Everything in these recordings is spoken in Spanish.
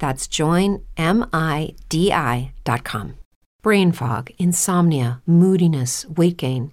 That's joinmidi.com. Brain fog, insomnia, moodiness, weight gain.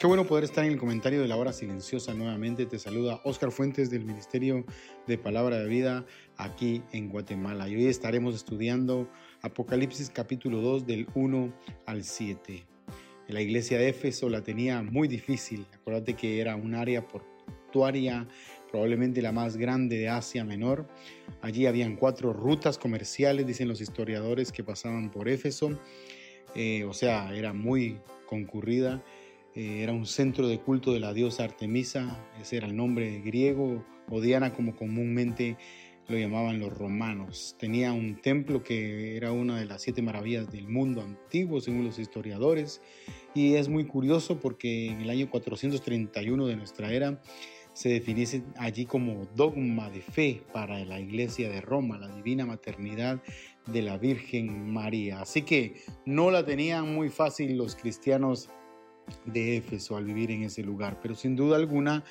Qué bueno poder estar en el comentario de la hora silenciosa nuevamente. Te saluda Oscar Fuentes del Ministerio de Palabra de Vida aquí en Guatemala. Y hoy estaremos estudiando Apocalipsis capítulo 2 del 1 al 7. La iglesia de Éfeso la tenía muy difícil. Acuérdate que era un área portuaria, probablemente la más grande de Asia Menor. Allí habían cuatro rutas comerciales, dicen los historiadores, que pasaban por Éfeso. Eh, o sea, era muy concurrida eh, era un centro de culto de la diosa Artemisa, ese era el nombre griego, o Diana como comúnmente lo llamaban los romanos. Tenía un templo que era una de las siete maravillas del mundo antiguo, según los historiadores, y es muy curioso porque en el año 431 de nuestra era se definiese allí como dogma de fe para la iglesia de Roma, la divina maternidad de la Virgen María. Así que no la tenían muy fácil los cristianos de Éfeso al vivir en ese lugar, pero sin duda alguna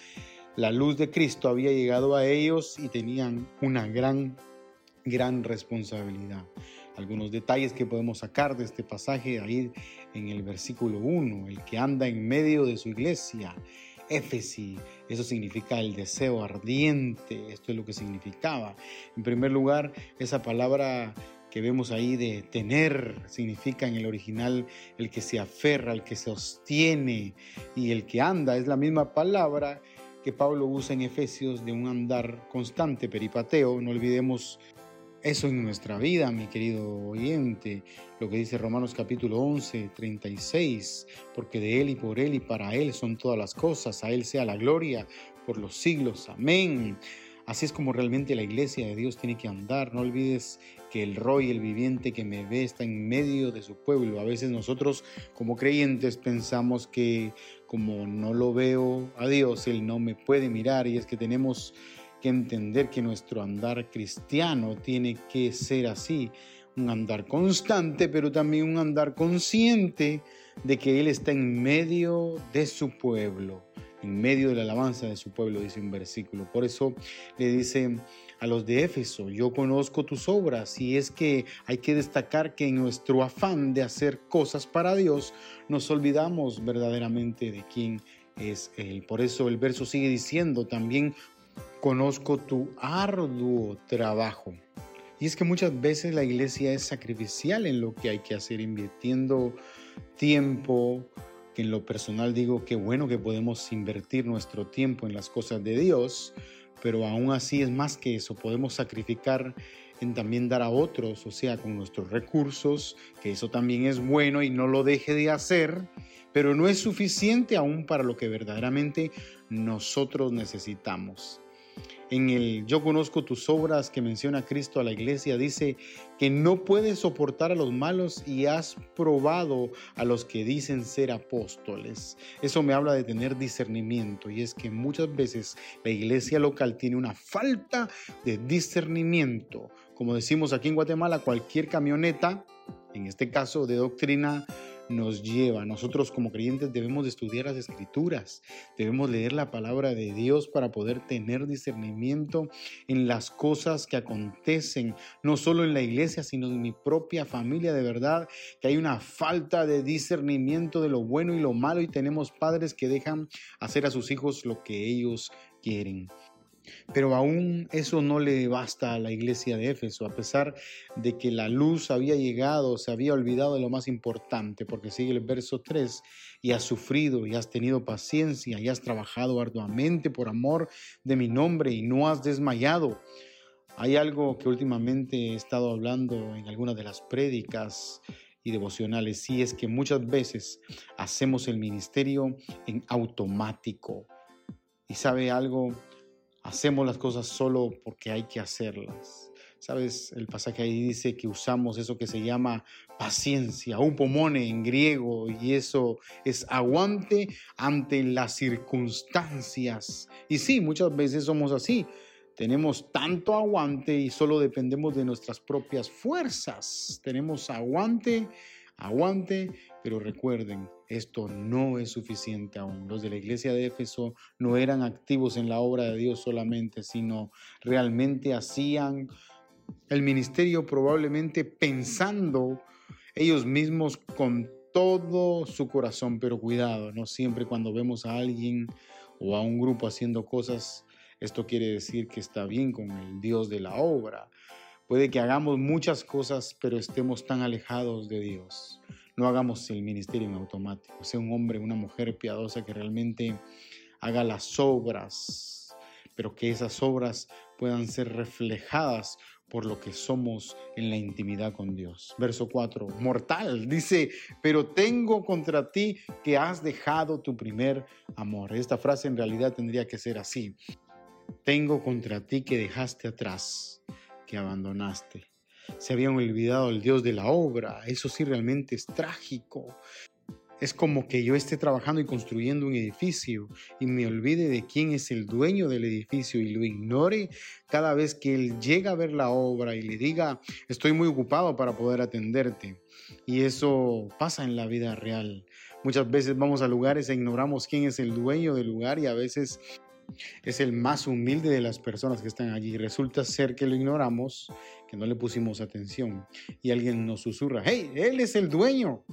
la luz de Cristo había llegado a ellos y tenían una gran, gran responsabilidad. Algunos detalles que podemos sacar de este pasaje ahí en el versículo 1, el que anda en medio de su iglesia, Éfesi, eso significa el deseo ardiente, esto es lo que significaba. En primer lugar, esa palabra que vemos ahí de tener significa en el original el que se aferra, el que se sostiene y el que anda. Es la misma palabra que Pablo usa en Efesios de un andar constante, peripateo. No olvidemos eso en nuestra vida, mi querido oyente, lo que dice Romanos capítulo 11, 36, porque de Él y por Él y para Él son todas las cosas, a Él sea la gloria por los siglos. Amén. Así es como realmente la iglesia de Dios tiene que andar. No olvides que el Roy, el viviente que me ve, está en medio de su pueblo. A veces nosotros como creyentes pensamos que como no lo veo a Dios, Él no me puede mirar y es que tenemos que entender que nuestro andar cristiano tiene que ser así. Un andar constante, pero también un andar consciente de que Él está en medio de su pueblo en medio de la alabanza de su pueblo, dice un versículo. Por eso le dice a los de Éfeso, yo conozco tus obras y es que hay que destacar que en nuestro afán de hacer cosas para Dios, nos olvidamos verdaderamente de quién es Él. Por eso el verso sigue diciendo también, conozco tu arduo trabajo. Y es que muchas veces la iglesia es sacrificial en lo que hay que hacer, invirtiendo tiempo, en lo personal digo que bueno que podemos invertir nuestro tiempo en las cosas de Dios, pero aún así es más que eso, podemos sacrificar en también dar a otros, o sea, con nuestros recursos, que eso también es bueno y no lo deje de hacer, pero no es suficiente aún para lo que verdaderamente nosotros necesitamos. En el Yo conozco tus obras que menciona Cristo a la iglesia, dice que no puedes soportar a los malos y has probado a los que dicen ser apóstoles. Eso me habla de tener discernimiento y es que muchas veces la iglesia local tiene una falta de discernimiento. Como decimos aquí en Guatemala, cualquier camioneta, en este caso de doctrina, nos lleva. Nosotros como creyentes debemos estudiar las escrituras, debemos leer la palabra de Dios para poder tener discernimiento en las cosas que acontecen, no solo en la iglesia, sino en mi propia familia. De verdad que hay una falta de discernimiento de lo bueno y lo malo y tenemos padres que dejan hacer a sus hijos lo que ellos quieren. Pero aún eso no le basta a la iglesia de Éfeso, a pesar de que la luz había llegado, se había olvidado de lo más importante, porque sigue el verso 3, y has sufrido, y has tenido paciencia, y has trabajado arduamente por amor de mi nombre, y no has desmayado. Hay algo que últimamente he estado hablando en algunas de las prédicas y devocionales, y es que muchas veces hacemos el ministerio en automático. Y sabe algo, hacemos las cosas solo porque hay que hacerlas. Sabes, el pasaje ahí dice que usamos eso que se llama paciencia, upomone en griego, y eso es aguante ante las circunstancias. Y sí, muchas veces somos así. Tenemos tanto aguante y solo dependemos de nuestras propias fuerzas. Tenemos aguante, aguante, pero recuerden, esto no es suficiente aún. Los de la iglesia de Éfeso no eran activos en la obra de Dios solamente, sino realmente hacían el ministerio probablemente pensando ellos mismos con todo su corazón, pero cuidado, no siempre cuando vemos a alguien o a un grupo haciendo cosas, esto quiere decir que está bien con el Dios de la obra. Puede que hagamos muchas cosas, pero estemos tan alejados de Dios. No hagamos el ministerio en automático. Sea un hombre, una mujer piadosa que realmente haga las obras, pero que esas obras puedan ser reflejadas por lo que somos en la intimidad con Dios. Verso 4, mortal, dice, pero tengo contra ti que has dejado tu primer amor. Esta frase en realidad tendría que ser así. Tengo contra ti que dejaste atrás, que abandonaste se habían olvidado el Dios de la obra. Eso sí realmente es trágico. Es como que yo esté trabajando y construyendo un edificio y me olvide de quién es el dueño del edificio y lo ignore cada vez que él llega a ver la obra y le diga, estoy muy ocupado para poder atenderte. Y eso pasa en la vida real. Muchas veces vamos a lugares e ignoramos quién es el dueño del lugar y a veces es el más humilde de las personas que están allí. Resulta ser que lo ignoramos, que no le pusimos atención y alguien nos susurra, hey, él es el dueño.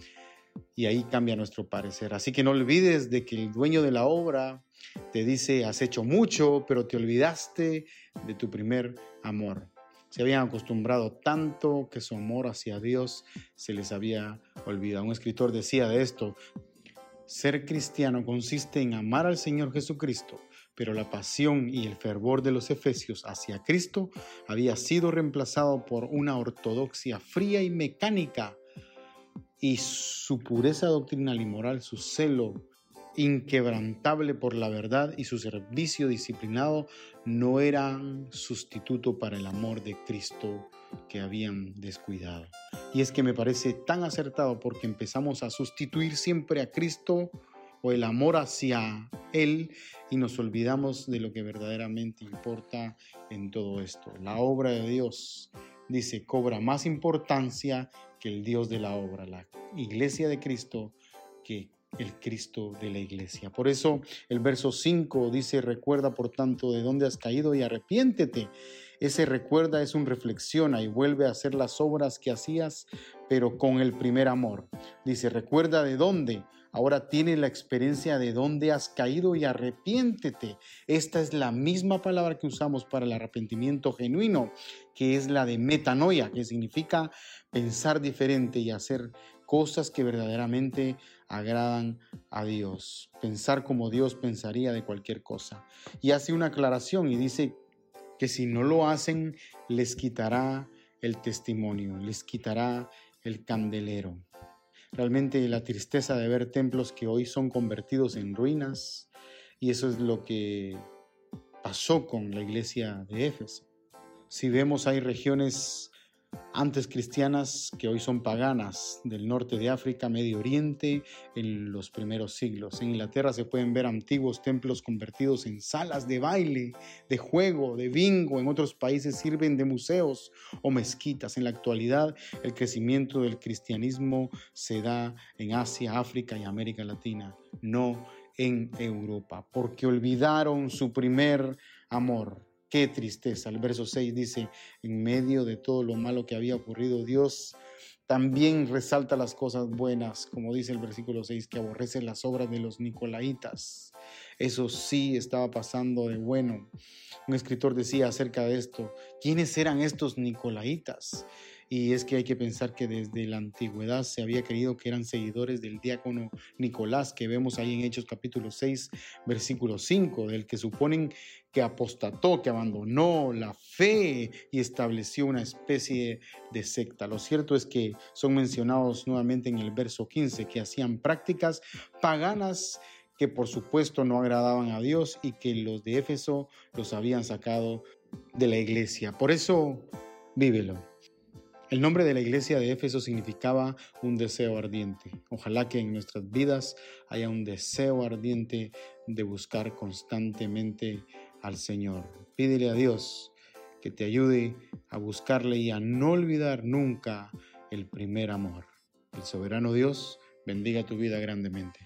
Y ahí cambia nuestro parecer. Así que no olvides de que el dueño de la obra te dice, has hecho mucho, pero te olvidaste de tu primer amor. Se habían acostumbrado tanto que su amor hacia Dios se les había olvidado. Un escritor decía de esto, ser cristiano consiste en amar al Señor Jesucristo pero la pasión y el fervor de los efesios hacia Cristo había sido reemplazado por una ortodoxia fría y mecánica, y su pureza doctrinal y moral, su celo inquebrantable por la verdad y su servicio disciplinado no eran sustituto para el amor de Cristo que habían descuidado. Y es que me parece tan acertado porque empezamos a sustituir siempre a Cristo o el amor hacia Él y nos olvidamos de lo que verdaderamente importa en todo esto. La obra de Dios, dice, cobra más importancia que el Dios de la obra, la iglesia de Cristo, que el Cristo de la iglesia. Por eso el verso 5 dice, recuerda por tanto de dónde has caído y arrepiéntete. Ese recuerda es un reflexiona y vuelve a hacer las obras que hacías, pero con el primer amor. Dice, recuerda de dónde Ahora tienes la experiencia de dónde has caído y arrepiéntete. Esta es la misma palabra que usamos para el arrepentimiento genuino, que es la de metanoia, que significa pensar diferente y hacer cosas que verdaderamente agradan a Dios. Pensar como Dios pensaría de cualquier cosa. Y hace una aclaración y dice que si no lo hacen, les quitará el testimonio, les quitará el candelero. Realmente la tristeza de ver templos que hoy son convertidos en ruinas y eso es lo que pasó con la iglesia de Éfeso. Si vemos hay regiones antes cristianas que hoy son paganas del norte de África, Medio Oriente, en los primeros siglos. En Inglaterra se pueden ver antiguos templos convertidos en salas de baile, de juego, de bingo. En otros países sirven de museos o mezquitas. En la actualidad, el crecimiento del cristianismo se da en Asia, África y América Latina, no en Europa, porque olvidaron su primer amor Qué tristeza. El verso 6 dice, en medio de todo lo malo que había ocurrido, Dios también resalta las cosas buenas, como dice el versículo 6, que aborrece las obras de los nicolaitas. Eso sí estaba pasando de bueno. Un escritor decía acerca de esto, ¿quiénes eran estos nicolaitas? Y es que hay que pensar que desde la antigüedad se había creído que eran seguidores del diácono Nicolás, que vemos ahí en Hechos capítulo 6, versículo 5, del que suponen que apostató, que abandonó la fe y estableció una especie de secta. Lo cierto es que son mencionados nuevamente en el verso 15, que hacían prácticas paganas que por supuesto no agradaban a Dios y que los de Éfeso los habían sacado de la iglesia. Por eso, vívelo. El nombre de la iglesia de Éfeso significaba un deseo ardiente. Ojalá que en nuestras vidas haya un deseo ardiente de buscar constantemente al Señor. Pídele a Dios que te ayude a buscarle y a no olvidar nunca el primer amor. El soberano Dios bendiga tu vida grandemente.